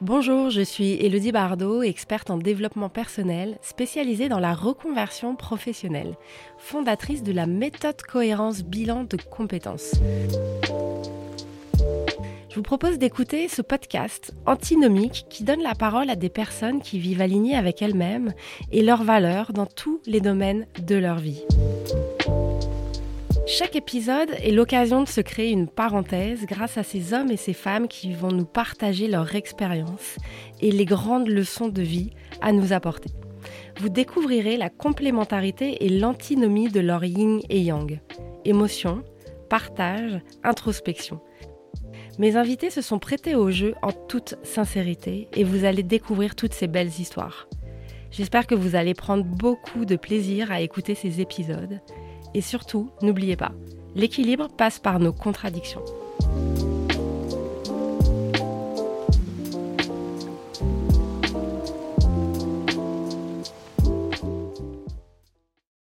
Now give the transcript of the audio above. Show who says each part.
Speaker 1: Bonjour, je suis Elodie Bardot, experte en développement personnel, spécialisée dans la reconversion professionnelle, fondatrice de la méthode cohérence bilan de compétences. Je vous propose d'écouter ce podcast antinomique qui donne la parole à des personnes qui vivent alignées avec elles-mêmes et leurs valeurs dans tous les domaines de leur vie. Chaque épisode est l'occasion de se créer une parenthèse grâce à ces hommes et ces femmes qui vont nous partager leur expérience et les grandes leçons de vie à nous apporter. Vous découvrirez la complémentarité et l'antinomie de leur yin et yang. Émotion, partage, introspection. Mes invités se sont prêtés au jeu en toute sincérité et vous allez découvrir toutes ces belles histoires. J'espère que vous allez prendre beaucoup de plaisir à écouter ces épisodes et surtout, n'oubliez pas, l'équilibre passe par nos contradictions.